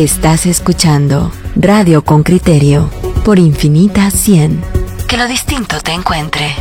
Estás escuchando Radio con Criterio por Infinita 100. Que lo distinto te encuentre.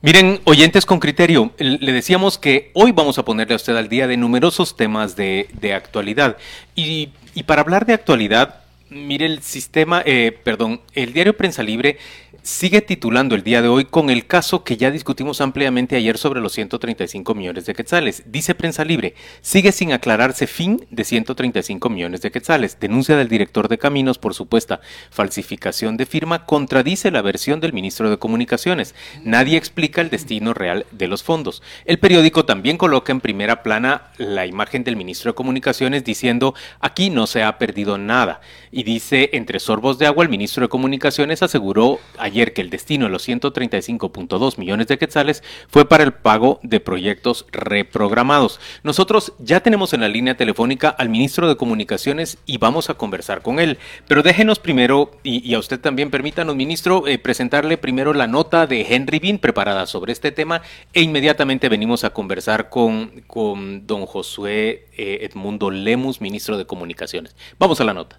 Miren, oyentes con criterio, le decíamos que hoy vamos a ponerle a usted al día de numerosos temas de, actualidad. Y, y, para hablar de actualidad, mire el sistema, eh, perdón, el diario Prensa Libre sigue titulando el día de hoy con el caso que ya discutimos ampliamente ayer sobre los 135 millones de quetzales. Dice Prensa Libre, sigue sin aclararse fin de 135 millones de quetzales. Denuncia del director de Caminos por supuesta falsificación de firma contradice la versión del ministro de Comunicaciones. Nadie explica el destino real de los fondos. El periódico también coloca en primera plana la imagen del ministro de Comunicaciones diciendo aquí no se ha perdido nada. Y dice, entre sorbos de agua, el ministro de Comunicaciones aseguró que el destino de los 135.2 millones de quetzales fue para el pago de proyectos reprogramados. Nosotros ya tenemos en la línea telefónica al ministro de Comunicaciones y vamos a conversar con él. Pero déjenos primero, y, a usted también permítanos, ministro, eh, presentarle primero la nota de Henry Bean preparada sobre este tema e inmediatamente venimos a conversar con, con don Josué eh, Edmundo Lemus, ministro de Comunicaciones. Vamos a la nota.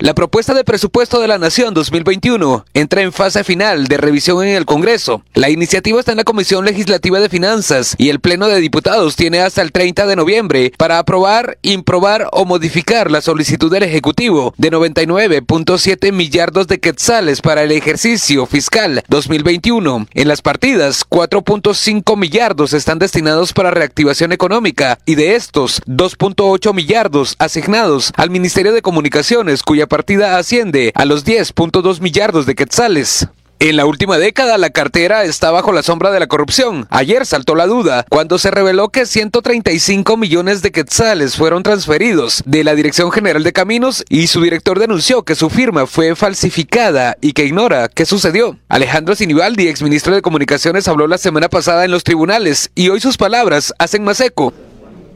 La propuesta de presupuesto de la Nación 2021 entra en fase final de revisión en el Congreso. La iniciativa está en la Comisión Legislativa de Finanzas y el Pleno de Diputados tiene hasta el 30 de noviembre para aprobar, improbar o modificar la solicitud del Ejecutivo de 99.7 millardos de quetzales para el ejercicio fiscal 2021. En las partidas, 4.5 millardos están destinados para reactivación económica y de estos, 2.8 millardos asignados al Ministerio de Comunicaciones, cuya partida asciende a los 10.2 millardos de quetzales. En la última década la cartera está bajo la sombra de la corrupción. Ayer saltó la duda cuando se reveló que 135 millones de quetzales fueron transferidos de la Dirección General de Caminos y su director denunció que su firma fue falsificada y que ignora qué sucedió. Alejandro Sinibaldi, exministro de Comunicaciones, habló la semana pasada en los tribunales y hoy sus palabras hacen más eco.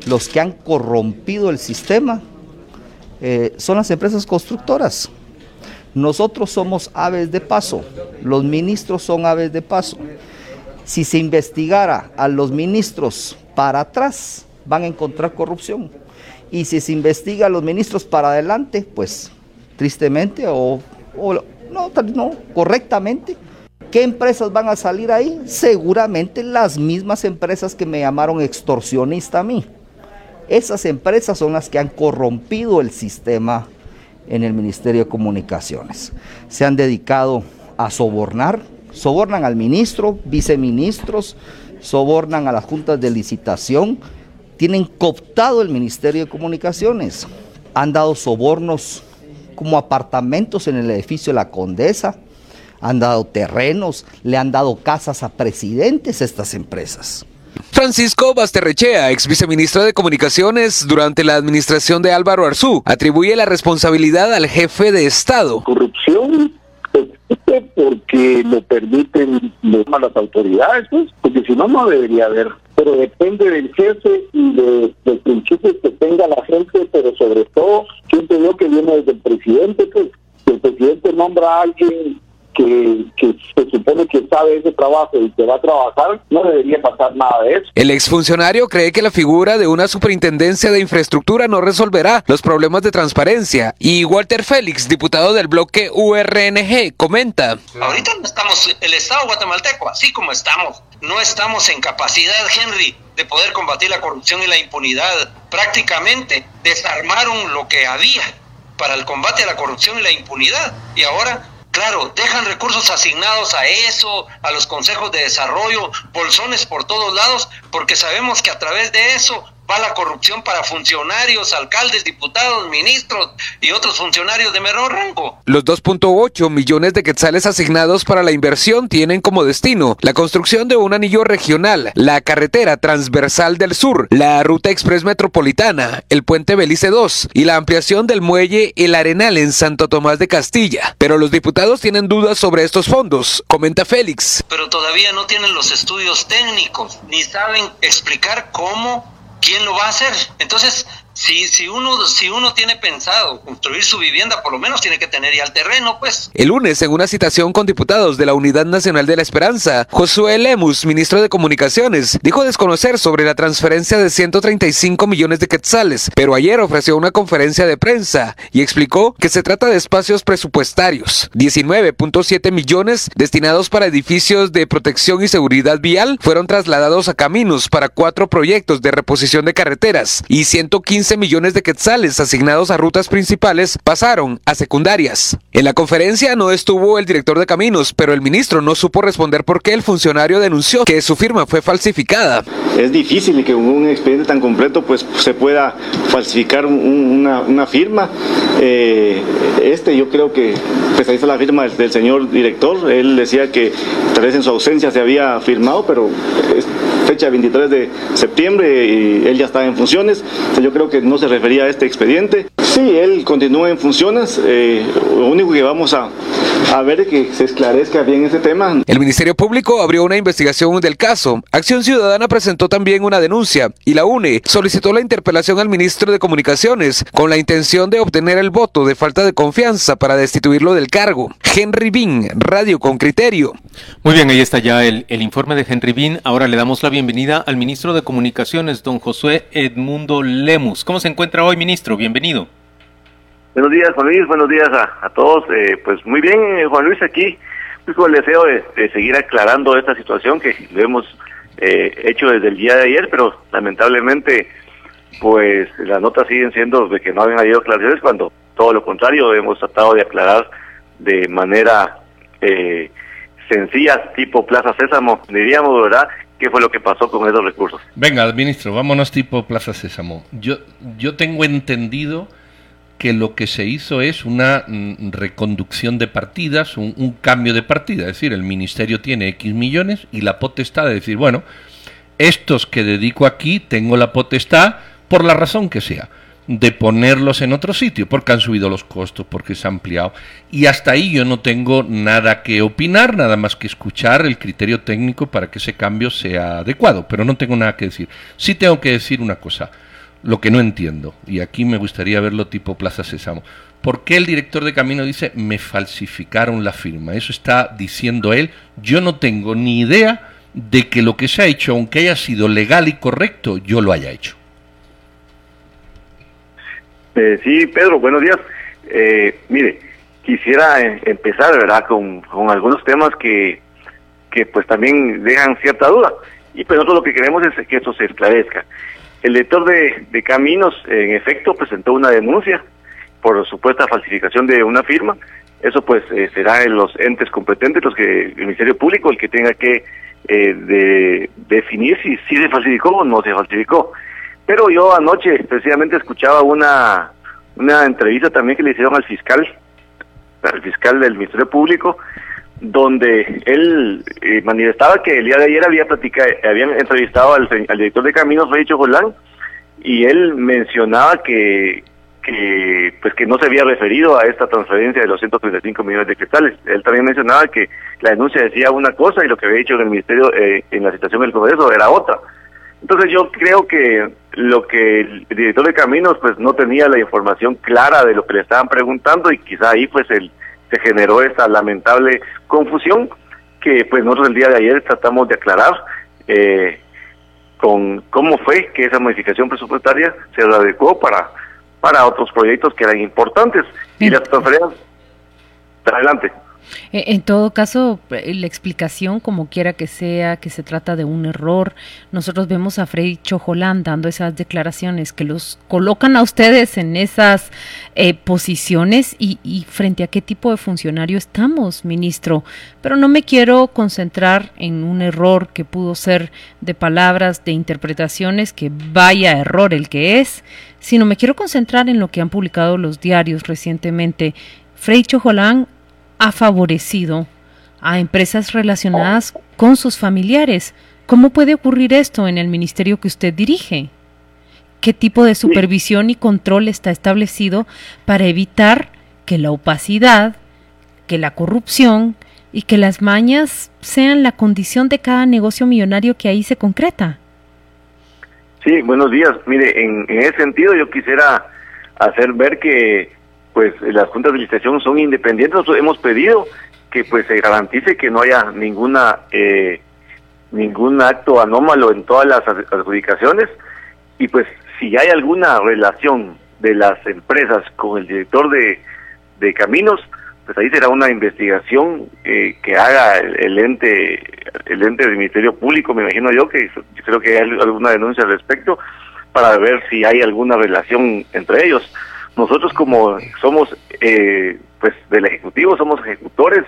Los que han corrompido el sistema eh, son las empresas constructoras. Nosotros somos aves de paso, los ministros son aves de paso. Si se investigara a los ministros para atrás, van a encontrar corrupción. Y si se investiga a los ministros para adelante, pues tristemente o, no, no, correctamente, ¿qué empresas van a salir ahí? Seguramente las mismas empresas que me llamaron extorsionista a mí. Esas empresas son las que han corrompido el sistema en el Ministerio de Comunicaciones. Se han dedicado a sobornar, sobornan al ministro, viceministros, sobornan a las juntas de licitación, tienen cooptado el Ministerio de Comunicaciones, han dado sobornos como apartamentos en el edificio de la Condesa, han dado terrenos, le han dado casas a presidentes estas empresas. Francisco Basterrechea, ex viceministro de Comunicaciones durante la administración de Álvaro Arzú, atribuye la responsabilidad al jefe de Estado. Corrupción existe porque lo permiten las autoridades, pues, porque si no, no debería haber. Pero depende del jefe y de, los principios que tenga la gente, pero sobre todo, siempre veo que viene desde el presidente, pues, si el presidente nombra a alguien que, se supone que sabe ese trabajo y que va a trabajar, no debería pasar nada de eso. El exfuncionario cree que la figura de una superintendencia de infraestructura no resolverá los problemas de transparencia. Y Walter Félix, diputado del bloque URNG, comenta. Ahorita no estamos, el Estado guatemalteco, así como estamos, no estamos en capacidad, Henry, de poder combatir la corrupción y la impunidad. Prácticamente desarmaron lo que había para el combate a la corrupción y la impunidad. Y ahora Claro, dejan recursos asignados a eso, a los consejos de desarrollo, bolsones por todos lados, porque sabemos que a través de eso va la corrupción para funcionarios, alcaldes, diputados, ministros y otros funcionarios de menor rango. Los 2.8 millones de quetzales asignados para la inversión tienen como destino la construcción de un anillo regional, la carretera transversal del sur, la ruta express metropolitana, el puente Belice 2 y la ampliación del muelle El Arenal en Santo Tomás de Castilla. Pero los diputados tienen dudas sobre estos fondos, comenta Félix. Pero todavía no tienen los estudios técnicos, ni saben explicar cómo ¿quién lo va a hacer? Entonces, si, si, uno, si uno tiene pensado construir su vivienda, por lo menos tiene que tener ya el terreno, pues. El lunes, en una citación con diputados de la Unidad Nacional de la Esperanza, Josué Lemus, ministro de Comunicaciones, dijo desconocer sobre la transferencia de 135 millones de quetzales, pero ayer ofreció una conferencia de prensa y explicó que se trata de espacios presupuestarios. 19.7 millones destinados para edificios de protección y seguridad vial fueron trasladados a caminos para cuatro proyectos de reposición de carreteras y 115 15 millones de quetzales asignados a rutas principales pasaron a secundarias. En la conferencia no estuvo el director de caminos, pero el ministro no supo responder por qué el funcionario denunció que su firma fue falsificada. Es difícil que un expediente tan completo pues se pueda falsificar una, firma. Eh, este yo creo que pues ahí la firma del, señor director. Él decía que tal vez en su ausencia se había firmado, pero es fecha 23 de septiembre y él ya está en funciones. yo creo que no se refería a este expediente. Sí, él continúa en funciones. Eh, lo único que vamos a, a ver que se esclarezca bien ese tema. El Ministerio Público abrió una investigación del caso. Acción Ciudadana presentó también una denuncia y la UNE solicitó la interpelación al ministro de Comunicaciones con la intención de obtener el voto de falta de confianza para destituirlo del cargo. Henry Bean, Radio con Criterio. Muy bien, ahí está ya el, el informe de Henry Bean. Ahora le damos la bienvenida al ministro de Comunicaciones, don Josué Edmundo Lemus. ¿Cómo se encuentra hoy, ministro? Bienvenido. Buenos días, Juan Luis. Buenos días a, todos. Eh, pues muy bien, eh, Juan Luis, aquí pues, con el deseo de, seguir aclarando esta situación que lo hemos eh, hecho desde el día de ayer, pero lamentablemente pues las notas siguen siendo de que no habían habido aclaraciones cuando todo lo contrario hemos tratado de aclarar de manera sencilla, tipo Plaza Sésamo, diríamos, ¿verdad? qué fue lo que pasó con esos recursos. Venga, ministro, vámonos tipo Plaza Sésamo. Yo, yo tengo entendido que lo que se hizo es una mm, reconducción de partidas, un, cambio de partida. Es decir, el ministerio tiene X millones y la potestad de decir, bueno, estos que dedico aquí tengo la potestad por la razón que sea de ponerlos en otro sitio, porque han subido los costos, porque se ha ampliado. Y hasta ahí yo no tengo nada que opinar, nada más que escuchar el criterio técnico para que ese cambio sea adecuado, pero no tengo nada que decir. Sí tengo que decir una cosa, lo que no entiendo, y aquí me gustaría verlo tipo Plaza Sésamo. ¿Por qué el director de camino dice me falsificaron la firma? Eso está diciendo él. Yo no tengo ni idea de que lo que se ha hecho, aunque haya sido legal y correcto, yo lo haya hecho. Eh, sí, Pedro, buenos días. Eh, mire, quisiera eh, empezar, ¿verdad?, con, algunos temas que, que pues también dejan cierta duda. Y pues nosotros lo que queremos es que esto se esclarezca. El lector de, Caminos, en efecto, presentó una denuncia por supuesta falsificación de una firma. Eso pues será en los entes competentes, los que el Ministerio Público, el que tenga que de, definir si, si se falsificó o no se falsificó. Pero yo anoche precisamente escuchaba una, una entrevista también que le hicieron al fiscal, al fiscal del Ministerio Público, donde él eh, manifestaba que el día de ayer había platicado, habían entrevistado al, director de Caminos, Felicio Jolán, y él mencionaba que, que pues que no se había referido a esta transferencia de los 135 millones de quetzales. Él también mencionaba que la denuncia decía una cosa y lo que había dicho en el ministerio eh, en la situación del Congreso era otra. Entonces yo creo que lo que el director de caminos pues no tenía la información clara de lo que le estaban preguntando y quizá ahí pues el, se generó esa lamentable confusión que pues nosotros el día de ayer tratamos de aclarar eh, con cómo fue que esa modificación presupuestaria se adecuó para para otros proyectos que eran importantes. Y las transferencias adelante en todo caso, eh, la explicación, como quiera que sea, que se trata de un error, nosotros vemos a Freddy Chojolán dando esas declaraciones que los colocan a ustedes en esas eh, posiciones y, y, frente a qué tipo de funcionario estamos, ministro. Pero no me quiero concentrar en un error que pudo ser de palabras, de interpretaciones, que vaya error el que es, sino me quiero concentrar en lo que han publicado los diarios recientemente. Frei Chojolán ha favorecido a empresas relacionadas con sus familiares. ¿Cómo puede ocurrir esto en el ministerio que usted dirige? ¿Qué tipo de supervisión y control está establecido para evitar que la opacidad, que la corrupción y que las mañas sean la condición de cada negocio millonario que ahí se concreta? Sí, buenos días. Mire, en, ese sentido yo quisiera hacer ver que pues las juntas de licitación son independientes. Nosotros hemos pedido que pues se garantice que no haya ninguna eh, ningún acto anómalo en todas las adjudicaciones y pues si hay alguna relación de las empresas con el director de, caminos, pues ahí será una investigación eh, que haga el, ente el ente del Ministerio Público, me imagino yo que creo que hay alguna denuncia al respecto para ver si hay alguna relación entre ellos. Nosotros como somos eh, pues del ejecutivo somos ejecutores,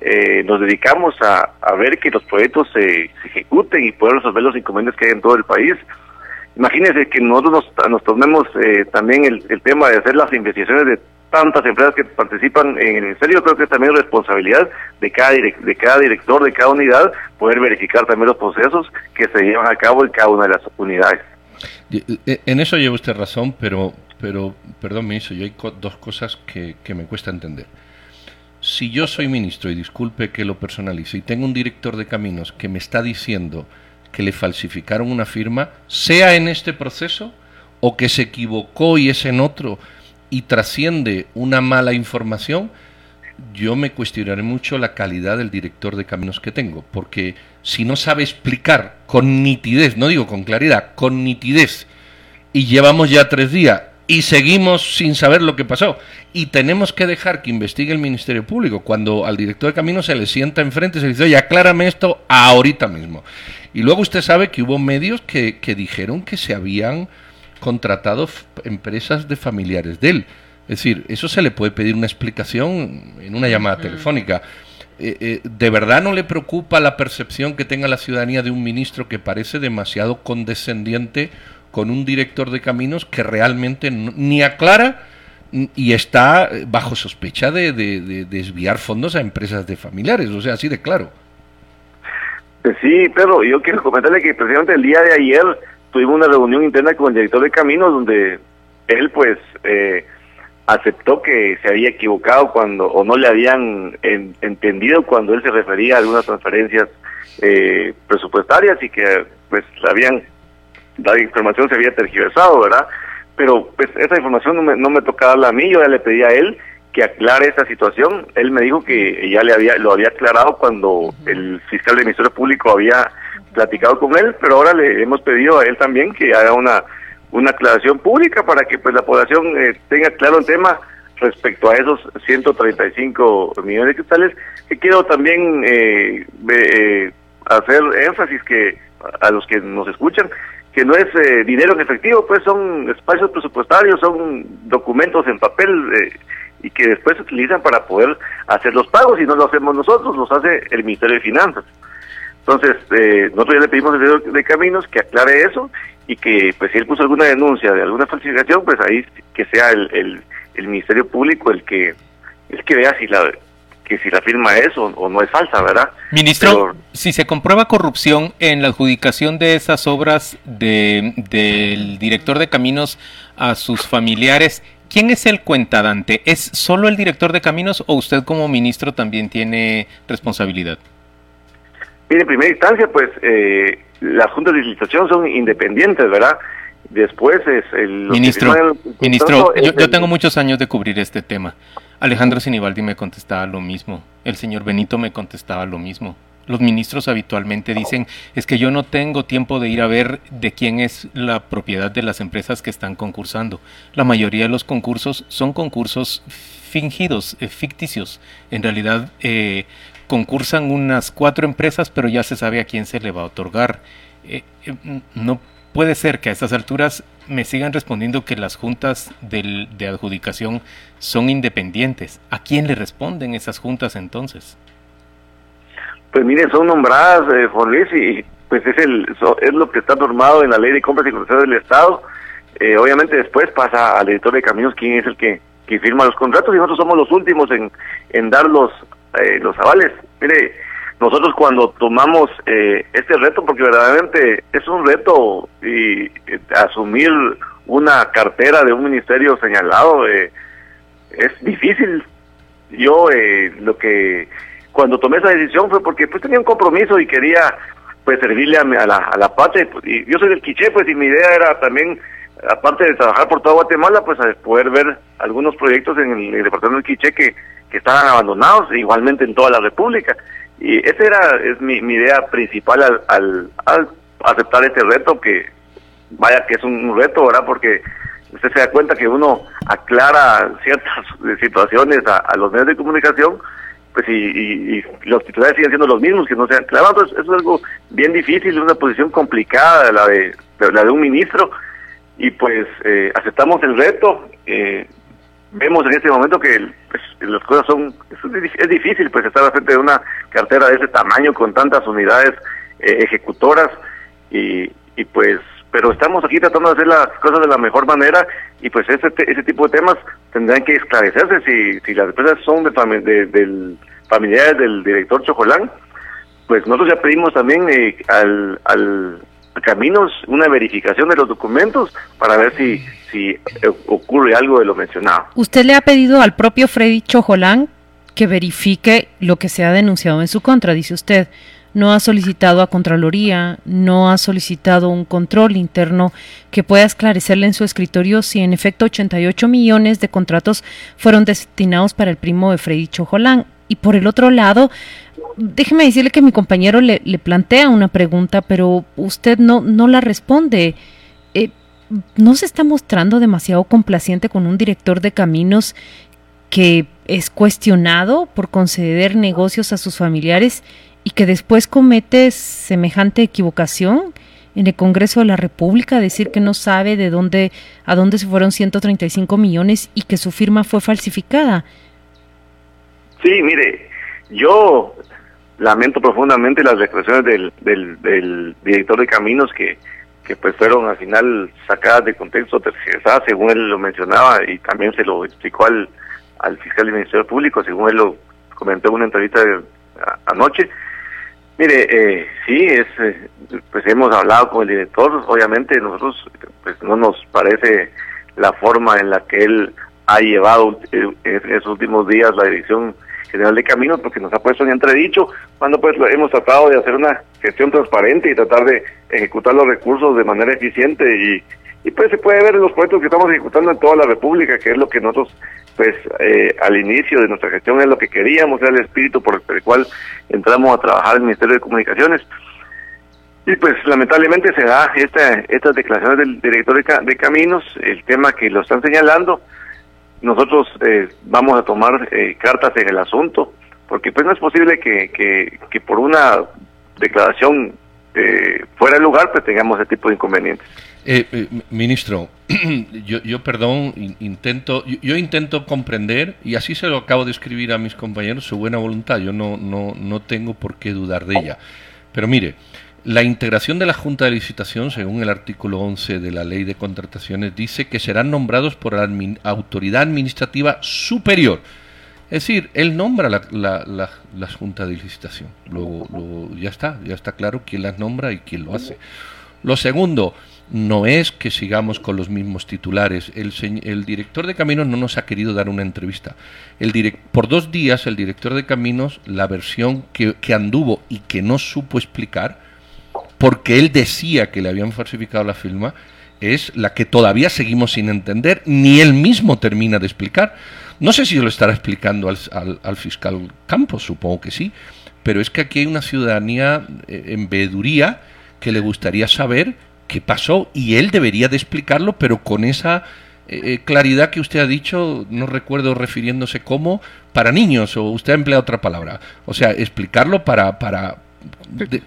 eh, nos dedicamos a, a, ver que los proyectos se, ejecuten y poder resolver los inconvenientes que hay en todo el país. Imagínense que nosotros nos, nos tomemos también el, el tema de hacer las investigaciones de tantas empresas que participan en el ministerio, creo que es también responsabilidad de cada, de cada director, de cada unidad, poder verificar también los procesos que se llevan a cabo en cada una de las unidades. Eh, en eso lleva usted razón, pero, pero perdón, ministro, yo hay dos cosas que, que me cuesta entender. Si yo soy ministro, y disculpe que lo personalice, y tengo un director de caminos que me está diciendo que le falsificaron una firma, sea en este proceso o que se equivocó y es en otro, y trasciende una mala información, yo me cuestionaré mucho la calidad del director de caminos que tengo, porque si no sabe explicar con nitidez, no digo con claridad, con nitidez, y llevamos ya tres días y seguimos sin saber lo que pasó, y tenemos que dejar que investigue el Ministerio Público, cuando al director de caminos se le sienta enfrente y se le dice, oye, aclárame esto ahorita mismo. Y luego usted sabe que hubo medios que, que dijeron que se habían contratado empresas de familiares de él. Es decir, eso se le puede pedir una explicación en una llamada telefónica. Eh, eh, ¿De verdad no le preocupa la percepción que tenga la ciudadanía de un ministro que parece demasiado condescendiente con un director de caminos que realmente ni aclara y está bajo sospecha de, desviar fondos a empresas de familiares? O sea, así de claro. Sí, pero yo quiero comentarle que precisamente el día de ayer tuvimos una reunión interna con el director de caminos donde él pues eh, aceptó que se había equivocado cuando o no le habían entendido cuando él se refería a algunas transferencias eh, presupuestarias y que pues habían la información se había tergiversado, ¿verdad? Pero pues esa información no me, no me toca darla a mí, yo ya le pedí a él que aclare esa situación. Él me dijo que ya le había lo había aclarado cuando el fiscal del Ministerio Público había platicado con él, pero ahora le hemos pedido a él también que haga una, una aclaración pública para que pues la población eh, tenga claro el tema respecto a esos 135 millones de cristales. Que quiero también eh, eh, hacer énfasis que a los que nos escuchan, que no es dinero en efectivo, pues son espacios presupuestarios, son documentos en papel y que después se utilizan para poder hacer los pagos y no lo hacemos nosotros, los hace el Ministerio de Finanzas. Entonces, eh, nosotros ya le pedimos al director de caminos que aclare eso y que, pues, si él puso alguna denuncia de alguna falsificación, pues ahí que sea el, el, Ministerio Público el que el que vea si la que si la firma es o, no es falsa, ¿verdad? Ministro, si se comprueba corrupción en la adjudicación de esas obras de, del director de caminos a sus familiares, ¿quién es el cuentadante? ¿Es solo el director de caminos o usted como ministro también tiene responsabilidad? Mire, en primera instancia, pues eh, las juntas de licitación son independientes, ¿verdad? Después es el... Ministro, ministro yo, tengo muchos años de cubrir este tema. Alejandro Sinibaldi me contestaba lo mismo. El señor Benito me contestaba lo mismo. los ministros habitualmente dicen es que yo no tengo tiempo de ir a ver de quién es la propiedad de las empresas que están concursando. La mayoría de los concursos son concursos fingidos, eh, ficticios. En realidad eh, concursan unas cuatro empresas, pero ya se sabe a quién se le va a otorgar. Eh, no puede ser que a estas alturas me sigan respondiendo que las juntas del, de adjudicación son independientes. ¿A quién le responden esas juntas entonces? Pues miren, son nombradas, eh, Luis, y pues es, el, es lo que está normado en la ley de compras y contratos del Estado. Eh, obviamente después pasa al editor de caminos quién es el que, que firma los contratos y nosotros somos los últimos en, en dar los, eh, los avales. Mire, nosotros cuando tomamos eh, este reto, porque verdaderamente es un reto y eh, asumir una cartera de un ministerio señalado eh, es difícil. Yo lo que cuando tomé esa decisión fue porque pues tenía un compromiso y quería pues servirle a, la, a la patria. Y yo soy del Quiché, pues y mi idea era también, aparte de trabajar por toda Guatemala, pues poder ver algunos proyectos en el, departamento del Quiché que, que estaban abandonados, igualmente en toda la República. Y esa era es mi, mi idea principal al, al, aceptar este reto, que vaya que es un reto, ¿verdad? Porque usted se da cuenta que uno aclara ciertas situaciones a, los medios de comunicación, pues y, y, los titulares siguen siendo los mismos, que no claros. Entonces, eso es algo bien difícil, una posición complicada, la de, la de un ministro, y pues eh, aceptamos el reto. Eh, vemos en este momento que pues, las cosas son es, difícil pues estar frente de una cartera de ese tamaño con tantas unidades eh, ejecutoras y, y pues pero estamos aquí tratando de hacer las cosas de la mejor manera y pues ese ese tipo de temas tendrán que esclarecerse si si las empresas son de, del familiares del director Chojolán pues nosotros ya pedimos también eh, al, al Caminos una verificación de los documentos para ver si, si ocurre algo de lo mencionado. ¿Usted le ha pedido al propio Freddy Chojolán que verifique lo que se ha denunciado en su contra? Dice usted, no ha solicitado a Contraloría, no ha solicitado un control interno que pueda esclarecerle en su escritorio si en efecto 88 millones de contratos fueron destinados para el primo de Freddy Chojolán. Y por el otro lado, déjeme decirle que mi compañero le, plantea una pregunta, pero usted no, no la responde. Eh, ¿No se está mostrando demasiado complaciente con un director de caminos que es cuestionado por conceder negocios a sus familiares y que después comete semejante equivocación? en el Congreso de la República decir que no sabe de dónde a dónde se fueron 135 millones y que su firma fue falsificada. Sí, mire, yo lamento profundamente las expresiones del, del, director de caminos que, que pues fueron al final sacadas de contexto, tercerizadas, según él lo mencionaba, y también se lo explicó al, al fiscal del Ministerio Público, según él lo comentó en una entrevista anoche. Mire, eh, sí, es, eh, pues hemos hablado con el director, obviamente nosotros pues no nos parece la forma en la que él ha llevado en esos últimos días la dirección General de Caminos porque nos ha puesto en entredicho cuando pues hemos tratado de hacer una gestión transparente y tratar de ejecutar los recursos de manera eficiente y, y pues se puede ver en los proyectos que estamos ejecutando en toda la República, que es lo que nosotros pues eh, al inicio de nuestra gestión es lo que queríamos, era el espíritu por el cual entramos a trabajar en el Ministerio de Comunicaciones. Y pues lamentablemente se da esta, estas declaraciones del director de, de Caminos, el tema que lo están señalando, nosotros eh, vamos a tomar eh, cartas en el asunto, porque pues no es posible que, que, por una declaración eh, fuera de lugar pues tengamos ese tipo de inconvenientes. ministro, yo, yo perdón, intento, yo, intento comprender, y así se lo acabo de escribir a mis compañeros, su buena voluntad, yo no, no, no tengo por qué dudar de ella. Pero mire, la integración de la Junta de Licitación, según el artículo 11 de la Ley de Contrataciones, dice que serán nombrados por la autoridad administrativa superior. Es decir, él nombra la, la, Junta de Licitación. Luego, ya está, ya está claro quién las nombra y quién lo hace. Lo segundo, no es que sigamos con los mismos titulares. El, el director de Caminos no nos ha querido dar una entrevista. El por dos días, el director de Caminos, la versión que, que anduvo y que no supo explicar, porque él decía que le habían falsificado la firma, es la que todavía seguimos sin entender, ni él mismo termina de explicar. No sé si lo estará explicando al, fiscal Campos, supongo que sí, pero es que aquí hay una ciudadanía eh, en veeduría que le gustaría saber qué pasó y él debería de explicarlo, pero con esa eh, eh, claridad que usted ha dicho, no recuerdo refiriéndose como para niños, o usted ha empleado otra palabra. O sea, explicarlo para, para de,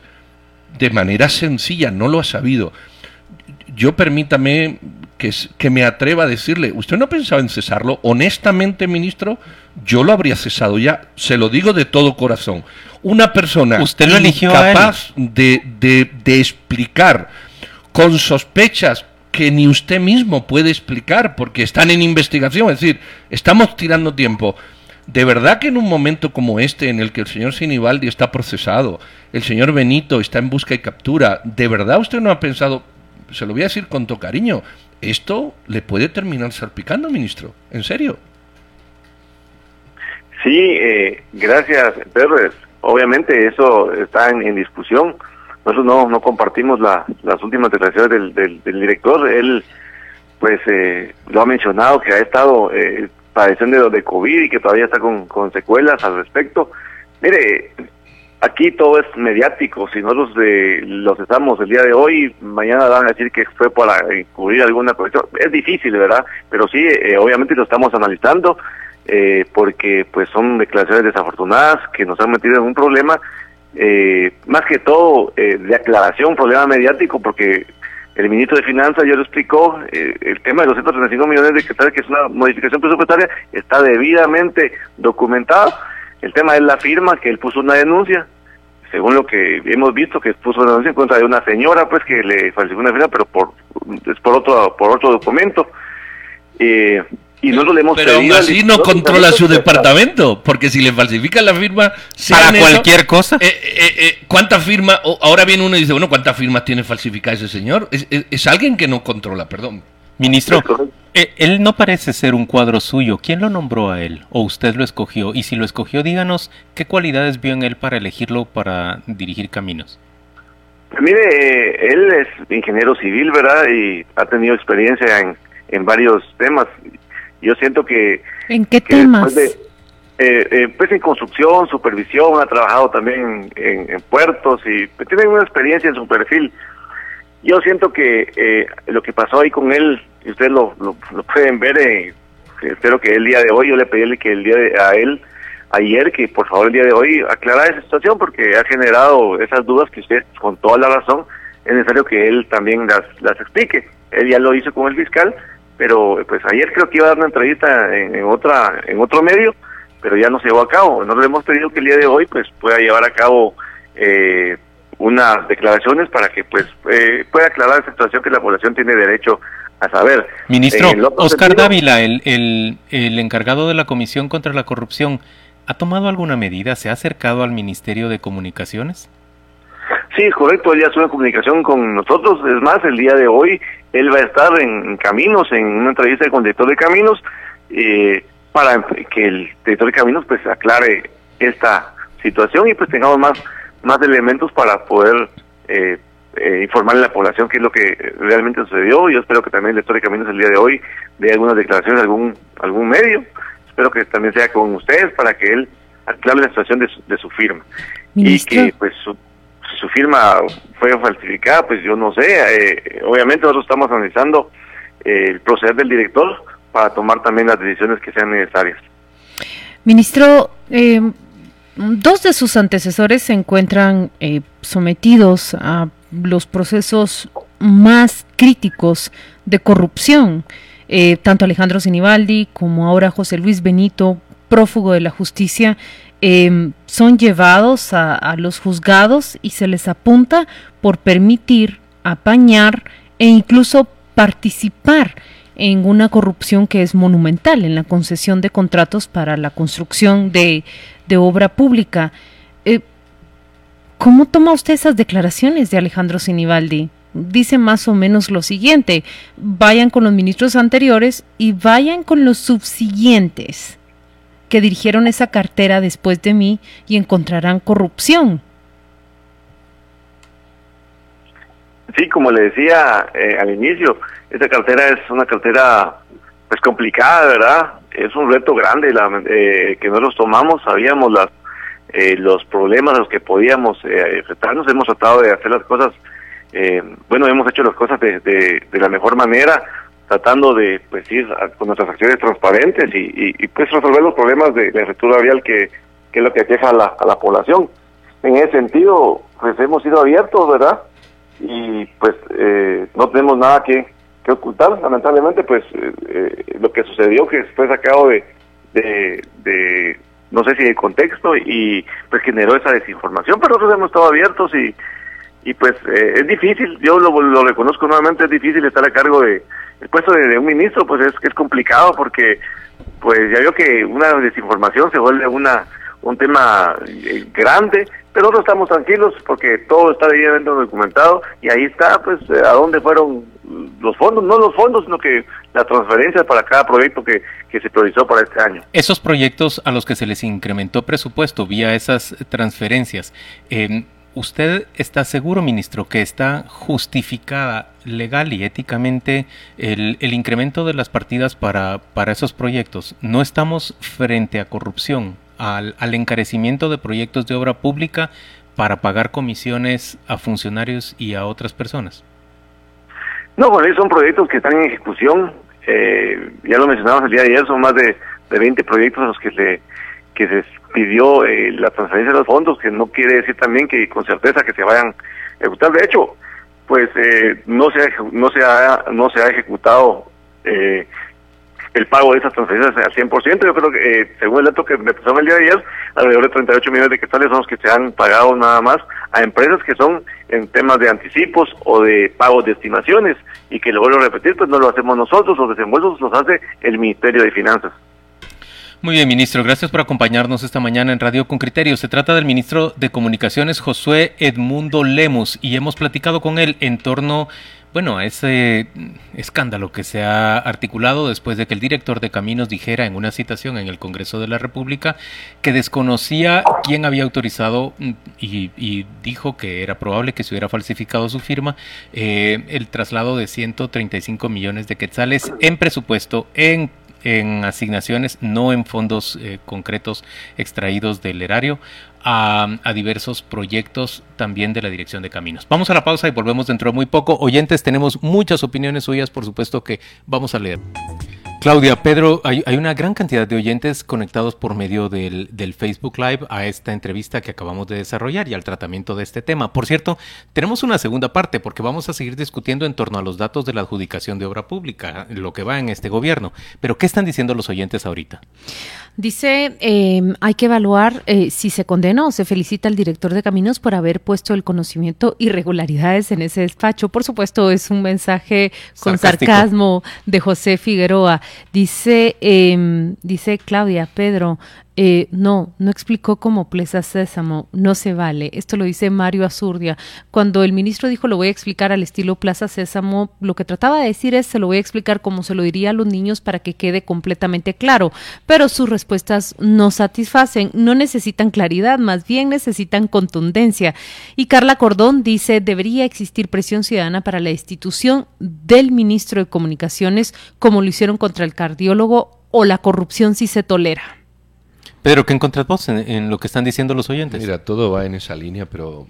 de manera sencilla, no lo ha sabido. Yo permítame que, que, me atreva a decirle, ¿usted no pensaba en cesarlo? Honestamente, ministro, yo lo habría cesado ya, se lo digo de todo corazón. Una persona ¿Usted lo eligió capaz de, de, de explicar con sospechas que ni usted mismo puede explicar porque están en investigación, es decir, estamos tirando tiempo. De verdad que en un momento como este, en el que el señor Sinibaldi está procesado, el señor Benito está en busca y captura, ¿de verdad usted no ha pensado, se lo voy a decir con todo cariño, esto le puede terminar salpicando, ministro? ¿En serio? Sí, eh, gracias, Pedro. Obviamente eso está en, discusión. Nosotros no, no compartimos la, las últimas declaraciones del, del, del, director. Él, pues, eh, lo ha mencionado que ha estado eh, padeciendo de, de COVID y que todavía está con, con secuelas al respecto. Mire, aquí todo es mediático. Si nosotros eh, los estamos el día de hoy, mañana van a decir que fue para cubrir alguna cuestión. Es difícil, ¿verdad? Pero sí, eh, obviamente lo estamos analizando eh, porque pues son declaraciones desafortunadas que nos han metido en un problema, eh, más que todo eh, de aclaración, problema mediático, porque el ministro de Finanzas ya lo explicó, eh, el tema de los 135 millones de que, que es una modificación presupuestaria, está debidamente documentado. El tema es la firma, que él puso una denuncia, según lo que hemos visto, que puso una denuncia en contra de una señora, pues que le falsificó una firma, pero por es por otro por otro documento. Eh, y no lo le hemos Pero aún así no controla su departamento, porque si le falsifican la firma... Para cualquier eso, cosa. Eh, eh, eh, ¿Cuántas firmas? Ahora viene uno y dice, bueno, ¿cuántas firmas tiene falsificada ese señor? Es, es, es alguien que no controla, perdón. Ministro, eh, él no parece ser un cuadro suyo. ¿Quién lo nombró a él? ¿O usted lo escogió? Y si lo escogió, díganos qué cualidades vio en él para elegirlo para dirigir caminos. Mire, él es ingeniero civil, ¿verdad? Y ha tenido experiencia en, en varios temas yo siento que... ¿En qué que temas? De, eh, eh, pues en construcción, supervisión, ha trabajado también en, en puertos y tiene una experiencia en su perfil. Yo siento que eh, lo que pasó ahí con él, y ustedes lo, lo, lo pueden ver, eh, espero que el día de hoy, yo le pedí que el día de, a él, ayer, que por favor el día de hoy aclara esa situación porque ha generado esas dudas que usted, con toda la razón, es necesario que él también las, las explique. Él ya lo hizo con el fiscal, pero pues ayer creo que iba a dar una entrevista en, en, otra en otro medio pero ya no se llevó a cabo. Nosotros le hemos pedido que el día de hoy pues pueda llevar a cabo eh, unas declaraciones para que pues eh, pueda aclarar la situación que la población tiene derecho a saber. Ministro Oscar sentido, Dávila el, el, el encargado de la comisión contra la corrupción ha tomado alguna medida se ha acercado al ministerio de comunicaciones Sí, correcto, él ya una comunicación con nosotros. Es más, el día de hoy él va a estar en Caminos, en una entrevista con el director de Caminos, eh, para que el director de Caminos pues aclare esta situación y pues tengamos más, más elementos para poder eh, eh, informarle a la población qué es lo que realmente sucedió. Yo espero que también el director de Caminos el día de hoy dé algunas declaraciones a algún, algún medio. Espero que también sea con ustedes para que él aclare la situación de su, de su firma. Ministro. Y que pues su, su firma fue falsificada, pues yo no sé. Eh, obviamente nosotros estamos analizando eh, el proceder del director para tomar también las decisiones que sean necesarias. Ministro, eh, dos de sus antecesores se encuentran eh, sometidos a los procesos más críticos de corrupción. Tanto Alejandro Sinibaldi como ahora José Luis Benito, prófugo de la justicia, eh, son llevados a, los juzgados y se les apunta por permitir, apañar e incluso participar en una corrupción que es monumental en la concesión de contratos para la construcción de, de obra pública. Eh, ¿Cómo toma usted esas declaraciones de Alejandro Sinibaldi? Dice más o menos lo siguiente, vayan con los ministros anteriores y vayan con los subsiguientes que dirigieron esa cartera después de mí y encontrarán corrupción. Sí, como le decía eh, al inicio, esta cartera es una cartera pues complicada, ¿verdad? Es un reto grande la, eh, que nosotros tomamos, sabíamos las eh, los problemas a los que podíamos eh, enfrentarnos, hemos tratado de hacer las cosas, eh, bueno, hemos hecho las cosas de, de, la mejor manera, tratando de pues ir con nuestras acciones transparentes y, pues resolver los problemas de, la infraestructura vial que, que, es lo que aqueja a la, a la población. En ese sentido, pues hemos sido abiertos, ¿verdad? Y pues eh, no tenemos nada que, que ocultar, lamentablemente, pues lo que sucedió que fue sacado de, de no sé si el contexto y pues generó esa desinformación, pero nosotros hemos estado abiertos y, y pues eh, es difícil, yo lo, lo, reconozco nuevamente, es difícil estar a cargo de el puesto de, un ministro, pues es que es complicado porque pues ya veo que una desinformación se vuelve una un tema eh, grande, pero nosotros estamos tranquilos porque todo está debidamente documentado y ahí está pues eh, a dónde fueron los fondos, no los fondos, sino que la transferencia para cada proyecto que, que se priorizó para este año. Esos proyectos a los que se les incrementó presupuesto vía esas transferencias, eh, ¿usted está seguro, ministro, que está justificada legal y éticamente el, el incremento de las partidas para, para esos proyectos? ¿No estamos frente a corrupción, al, al encarecimiento de proyectos de obra pública para pagar comisiones a funcionarios y a otras personas? No, bueno, son proyectos que están en ejecución. Eh, ya lo mencionamos el día de ayer, son más de, de 20 proyectos a los que se, que se pidió eh, la transferencia de los fondos, que no quiere decir también que con certeza que se vayan a ejecutar. De hecho, pues eh, no se ha, no se ha, no se ha ejecutado eh, el pago de esas transferencias al 100%. Yo creo que, eh, según el dato que me pasaron el día de ayer, alrededor de 38 millones de quetzales son los que se han pagado nada más a empresas que son en temas de anticipos o de pagos de estimaciones y que lo vuelvo a repetir, pues no lo hacemos nosotros, los desembolsos los hace el Ministerio de Finanzas. Muy bien, ministro. Gracias por acompañarnos esta mañana en Radio con Criterio. Se trata del ministro de Comunicaciones, Josué Edmundo Lemus, y hemos platicado con él en torno bueno, ese escándalo que se ha articulado después de que el director de caminos dijera en una citación en el Congreso de la República que desconocía quién había autorizado y, dijo que era probable que se hubiera falsificado su firma eh, el traslado de 135 millones de quetzales en presupuesto en en asignaciones, no en fondos eh, concretos extraídos del erario, a, diversos proyectos también de la Dirección de Caminos. Vamos a la pausa y volvemos dentro de muy poco. Oyentes, tenemos muchas opiniones suyas, por supuesto que vamos a leer. Claudia, Pedro, hay, una gran cantidad de oyentes conectados por medio del, Facebook Live a esta entrevista que acabamos de desarrollar y al tratamiento de este tema. Por cierto, tenemos una segunda parte porque vamos a seguir discutiendo en torno a los datos de la adjudicación de obra pública, lo que va en este gobierno. Pero, ¿qué están diciendo los oyentes ahorita? Dice, em, hay que evaluar eh, si se condena o se felicita al director de caminos por haber puesto el conocimiento irregularidades en ese despacho. Por supuesto, es un mensaje con sarcasmo de José Figueroa. Dice, eh, dice Claudia, Pedro, eh, no, no explicó cómo Plesa Sésamo, no se vale. Esto lo dice Mario Azurdia. Cuando el ministro dijo lo voy a explicar al estilo Plaza Sésamo, lo que trataba de decir es se lo voy a explicar como se lo diría a los niños para que quede completamente claro. Pero sus respuestas no satisfacen, no necesitan claridad, más bien necesitan contundencia. Y Carla Cordón dice debería existir presión ciudadana para la institución del ministro de Comunicaciones como lo hicieron contra el cardiólogo o la corrupción si se tolera. Pedro, ¿qué encontrás vos en, lo que están diciendo los oyentes? Mira, todo va en esa línea, pero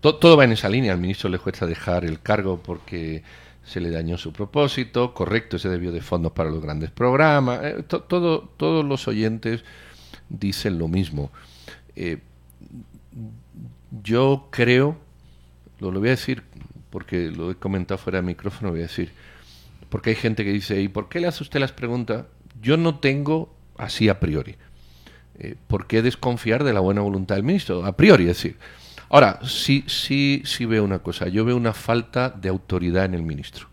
todo va en esa línea. Al ministro le cuesta dejar el cargo porque se le dañó su propósito, correcto, se debió de fondos para los grandes programas. Eh, todo, todos los oyentes dicen lo mismo. Eh, yo creo, lo, lo voy a decir porque lo he comentado fuera de micrófono, voy a decir, porque hay gente que dice, ¿y por qué le hace usted las preguntas? Yo no tengo así a priori. Eh, ¿por qué desconfiar de la buena voluntad del ministro? A priori, es decir. Ahora, sí, sí, sí veo una cosa. Yo veo una falta de autoridad en el ministro.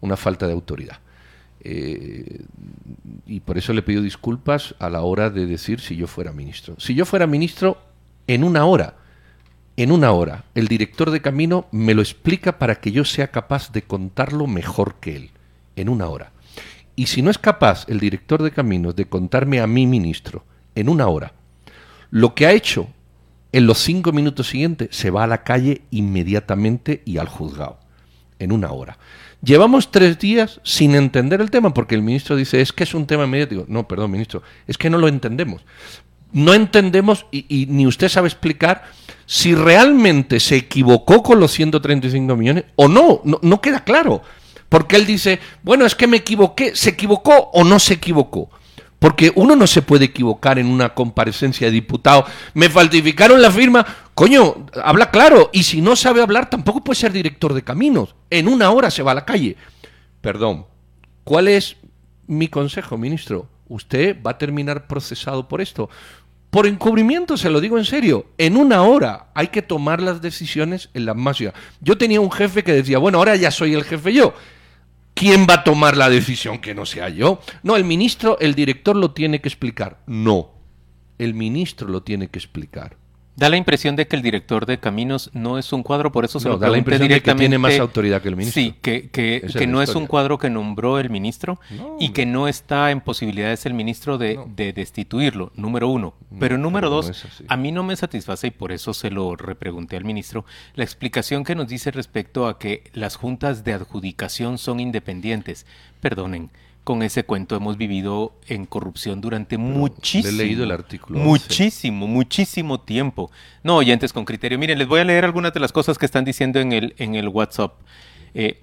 Una falta de autoridad. Eh, y por eso le pido disculpas a la hora de decir si yo fuera ministro. Si yo fuera ministro, en una hora, en una hora, el director de camino me lo explica para que yo sea capaz de contarlo mejor que él. En una hora. Y si no es capaz el director de caminos de contarme a mi ministro en una hora. Lo que ha hecho en los cinco minutos siguientes se va a la calle inmediatamente y al juzgado, en una hora. Llevamos tres días sin entender el tema porque el ministro dice es que es un tema mediático. No, perdón, ministro, es que no lo entendemos. no entendemos y, ni usted sabe explicar si realmente se equivocó con los 135 millones o no, no queda claro. Porque él dice, bueno, es que me equivoqué, ¿se equivocó o no se equivocó? Porque uno no se puede equivocar en una comparecencia de diputado. Me falsificaron la firma. Coño, habla claro. Y si no sabe hablar, tampoco puede ser director de caminos. En una hora se va a la calle. Perdón. ¿Cuál es mi consejo, ministro? Usted va a terminar procesado por esto. Por encubrimiento, se lo digo en serio. En una hora hay que tomar las decisiones en la máxima. Yo tenía un jefe que decía, bueno, ahora ya soy el jefe yo. ¿Quién va a tomar la decisión que no sea yo? No, el ministro, el director lo tiene que explicar. No, el ministro lo tiene que explicar. Da la impresión de que el director de caminos no es un cuadro, por eso se No, lo da la impresión de que directamente. tiene más autoridad que el ministro. Sí, que, que, que no es un cuadro que nombró el ministro y que no está en posibilidades el ministro de, de destituirlo, número uno. Pero número pero dos, a mí no me satisface y por eso se lo repregunté al ministro, la explicación que nos dice respecto a que las juntas de adjudicación son independientes. Perdonen. Con ese cuento hemos vivido en corrupción durante muchísimo. le he leído el artículo 11. Muchísimo, muchísimo tiempo. No, oyentes con criterio. Miren, les voy a leer algunas de las cosas que están diciendo en el, en el WhatsApp. Eh,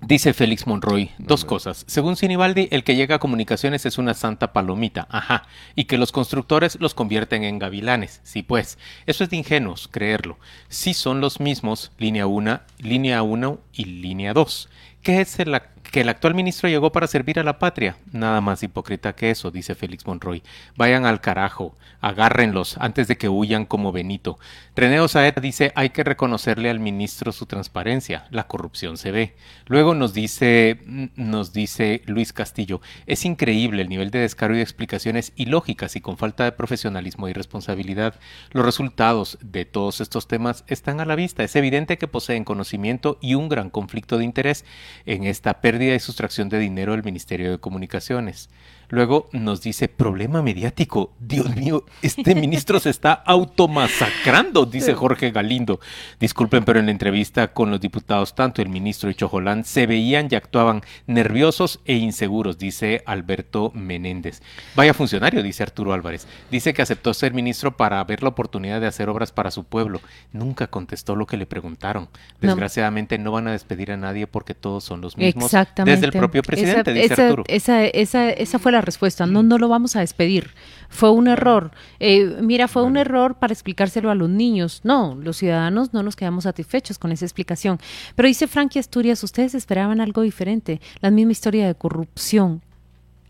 Dice Félix Monroy, dos cosas. Según Sinibaldi, el que llega a comunicaciones es una santa palomita, ajá, y que los constructores los convierten en gavilanes. Sí, pues, eso es de ingenuos creerlo. Sí son los mismos, línea 1, línea 1 y línea 2. ¿Qué es el, que el actual ministro llegó para servir a la patria? Nada más hipócrita que eso, dice Félix Monroy. Vayan al carajo, agárrenlos antes de que huyan como Benito. René Osaeta dice, hay que reconocerle al ministro su transparencia, la corrupción se ve. Luego nos dice, nos dice Luis Castillo, es increíble el nivel de descaro y de explicaciones ilógicas y con falta de profesionalismo y responsabilidad. Los resultados de todos estos temas están a la vista. Es evidente que poseen conocimiento y un gran conflicto de interés en esta pérdida y sustracción de dinero del Ministerio de Comunicaciones. Luego nos dice, problema mediático. Dios mío, este ministro se está automasacrando, dice Jorge Galindo. Disculpen, pero en la entrevista con los diputados, tanto el ministro y Chojolán se veían y actuaban nerviosos e inseguros, dice Alberto Menéndez. Vaya funcionario, dice Arturo Álvarez. Dice que aceptó ser ministro para ver la oportunidad de hacer obras para su pueblo. Nunca contestó lo que le preguntaron. Desgraciadamente no van a despedir a nadie porque todos son los mismos. Exactamente. Desde el propio presidente, esa, dice esa- Arturo. Esa, esa, esa fue la respuesta. No, no lo vamos a despedir. Fue un error. Eh, mira, fue un error para explicárselo a los niños. No, los ciudadanos no nos quedamos satisfechos con esa explicación. Pero dice Frankie Asturias, ustedes esperaban algo diferente. La misma historia de corrupción.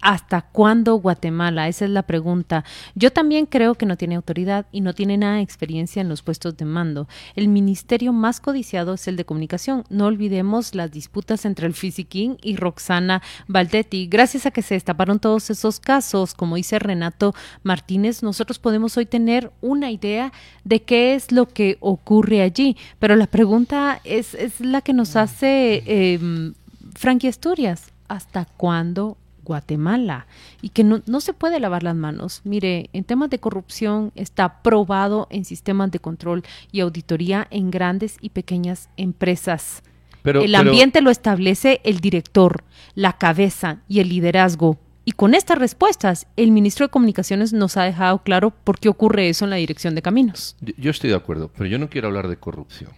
¿Hasta cuándo Guatemala? Esa es la pregunta. Yo también creo que no tiene autoridad y no tiene nada de experiencia en los puestos de mando. El ministerio más codiciado es el de comunicación. No olvidemos las disputas entre el Fisiquín y Roxana Valdetti. Gracias a que se destaparon todos esos casos, como dice Renato Martínez, nosotros podemos hoy tener una idea de qué es lo que ocurre allí. Pero la pregunta es, es la que nos hace eh, Frankie Asturias. ¿Hasta cuándo Guatemala y que no, no se puede lavar las manos. Mire, en temas de corrupción está probado en sistemas de control y auditoría en grandes y pequeñas empresas. Pero- el pero- ambiente lo establece el director, la cabeza y el liderazgo. Y con estas respuestas, el ministro de Comunicaciones nos ha dejado claro por qué ocurre eso en la dirección de caminos. Yo- Yo estoy de acuerdo, pero yo no quiero hablar de corrupción.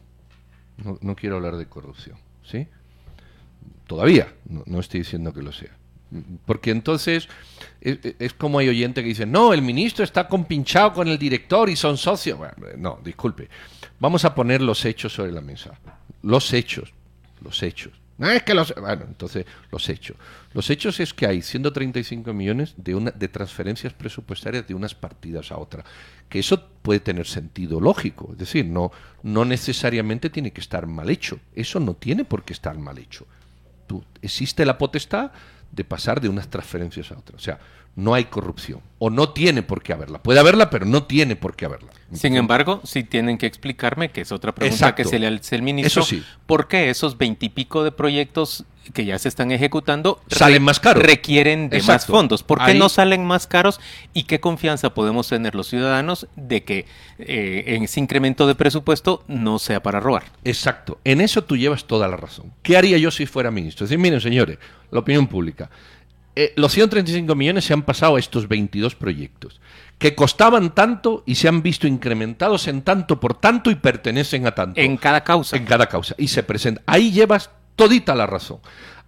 No, no quiero hablar de corrupción, ¿sí? Todavía, no, no estoy diciendo que lo sea. Porque entonces es, es como hay oyente que dice, no, el ministro está compinchado con el director y son socios. Bueno, no, disculpe. Vamos a poner los hechos sobre la mesa. Los hechos, los hechos. No es que los... Bueno, entonces, los hechos. Los hechos es que hay 135 millones de, una, de transferencias presupuestarias de unas partidas a otras. Que eso puede tener sentido lógico. Es decir, no, no necesariamente tiene que estar mal hecho. Eso no tiene por qué estar mal hecho. Tú, existe la potestad de pasar de unas transferencias a otras. O sea, no hay corrupción. O no tiene por qué haberla. Puede haberla, pero no tiene por qué haberla. Sin embargo, sí tienen que explicarme, que es otra pregunta Exacto. que se le hace el ministro, Eso sí. ¿por qué esos veintipico de proyectos que ya se están ejecutando Salen más caros? requieren de más fondos? ¿Por qué Ahí- no salen más caros? ¿Y qué confianza podemos tener los ciudadanos de que eh, en ese incremento de presupuesto no sea para robar? Exacto. En eso tú llevas toda la razón. ¿Qué haría yo si fuera ministro? Es decir, miren, señores, la opinión pública. eh, los 135 millones se han pasado a estos 22 proyectos, que costaban tanto y se han visto incrementados en tanto por tanto y pertenecen a tanto. En cada causa. En cada causa. Y se presenta. Ahí llevas todita la razón.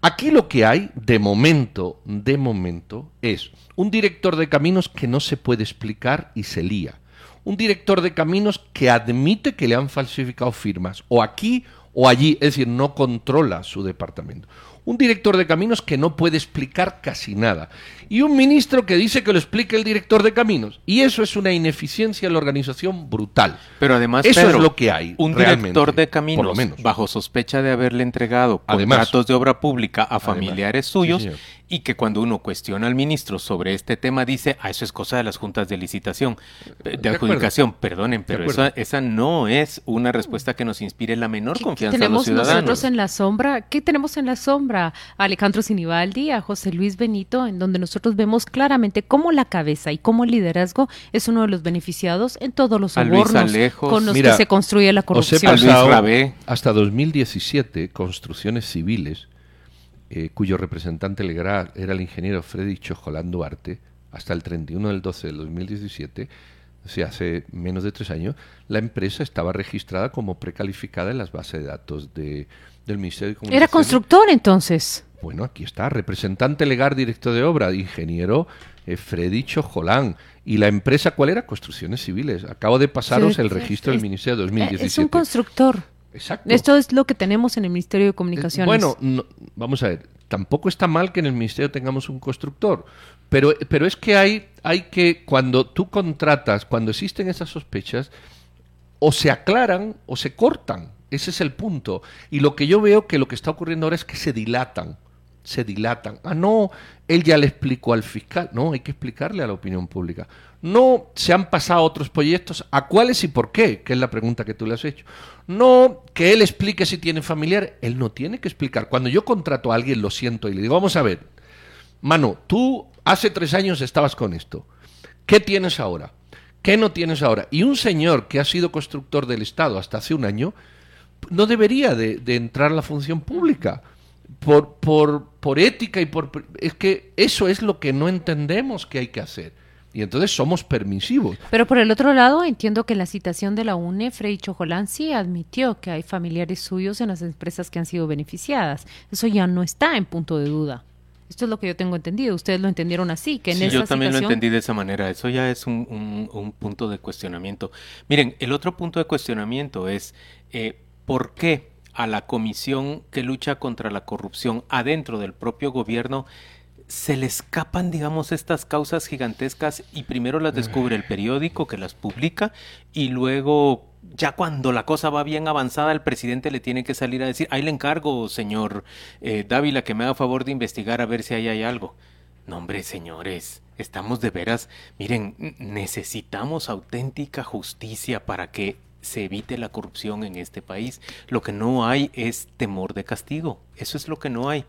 Aquí lo que hay, de momento, de momento, es un director de caminos que no se puede explicar y se lía. Un director de caminos que admite que le han falsificado firmas, o aquí o allí, es decir, no controla su departamento un director de caminos que no puede explicar casi nada y un ministro que dice que lo explique el director de caminos. Y eso es una ineficiencia en la organización brutal. Pero además, eso es lo que hay. Un director de caminos bajo sospecha de haberle entregado contratos de obra pública a familiares suyos y que cuando uno cuestiona al ministro sobre este tema dice, ah, eso es cosa de las juntas de licitación, de, adjudicación, perdonen, pero esa, esa no es una respuesta que nos inspire la menor confianza a los ciudadanos. nosotros en la sombra? ¿Qué tenemos en la sombra? A Alejandro Sinibaldi, a José Luis Benito, en donde nosotros vemos claramente cómo la cabeza y cómo el liderazgo es uno de los beneficiados en todos los sobornos con los que se construye la corrupción. hasta 2017 construcciones civiles eh, cuyo representante legal era el ingeniero Freddy Chojolán Duarte, hasta el 31 del 12 del 2017, o sea, hace menos de tres años, la empresa estaba registrada como precalificada en las bases de datos de, del Ministerio de Comunicación. ¿Era constructor entonces? Bueno, aquí está, representante legal, director de obra, ingeniero eh, Freddy Chojolán. ¿Y la empresa cuál era? Construcciones Civiles. Acabo de pasaros el registro del Ministerio de 2017. Es un constructor. Exacto. Esto es lo que tenemos en el Ministerio de Comunicaciones. bueno, vamos a ver, tampoco está mal que en el Ministerio tengamos un constructor, pero, pero es que hay, hay que, cuando tú contratas, cuando existen esas sospechas, o se aclaran o se cortan. Ese es el punto. Y lo que yo veo que lo que está ocurriendo ahora es que se dilatan se dilatan. Ah, no, él ya le explicó al fiscal. No, hay que explicarle a la opinión pública. No se han pasado otros proyectos. ¿A cuáles y por qué? Que es la pregunta que tú le has hecho. No que él explique si tiene familiar. Él no tiene que explicar. Cuando yo contrato a alguien, lo siento y le digo, vamos a ver, mano, tú hace tres años estabas con esto. ¿Qué tienes ahora? ¿Qué no tienes ahora? Y un señor que ha sido constructor del Estado hasta hace un año, no debería de, de entrar a la función pública por, por, por ética y por... Es que eso es lo que no entendemos que hay que hacer. Y entonces somos permisivos. Pero por el otro lado, entiendo que en la citación de la UNE, Frei Chojolán sí admitió que hay familiares suyos en las empresas que han sido beneficiadas. Eso ya no está en punto de duda. Esto es lo que yo tengo entendido. Ustedes lo entendieron así. Que en sí, yo también lo entendí de esa manera. Eso ya es un, un, punto de cuestionamiento. Miren, el otro punto de cuestionamiento es eh, por qué a la comisión que lucha contra la corrupción adentro del propio gobierno, se le escapan, digamos, estas causas gigantescas y primero las descubre el periódico que las publica y luego, ya cuando la cosa va bien avanzada, el presidente le tiene que salir a decir, ahí le encargo, señor eh, Dávila, que me haga favor de investigar a ver si ahí hay algo. No, hombre, señores, estamos de veras, miren, necesitamos auténtica justicia para que se evite la corrupción en este país. Lo que no hay es temor de castigo. Eso es lo que no hay.